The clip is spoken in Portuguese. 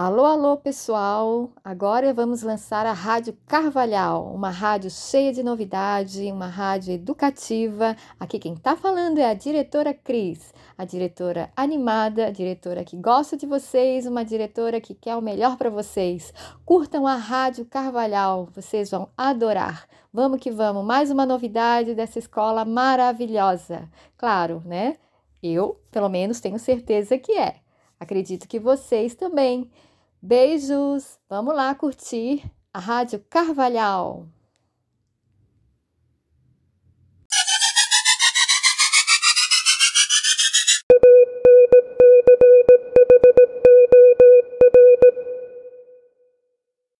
Alô, alô, pessoal! Agora vamos lançar a Rádio Carvalhal, uma rádio cheia de novidade, uma rádio educativa. Aqui quem está falando é a diretora Cris, a diretora animada, a diretora que gosta de vocês, uma diretora que quer o melhor para vocês. Curtam a Rádio Carvalhal, vocês vão adorar. Vamos que vamos, mais uma novidade dessa escola maravilhosa. Claro, né? Eu, pelo menos, tenho certeza que é. Acredito que vocês também. Beijos! Vamos lá curtir a Rádio Carvalhal.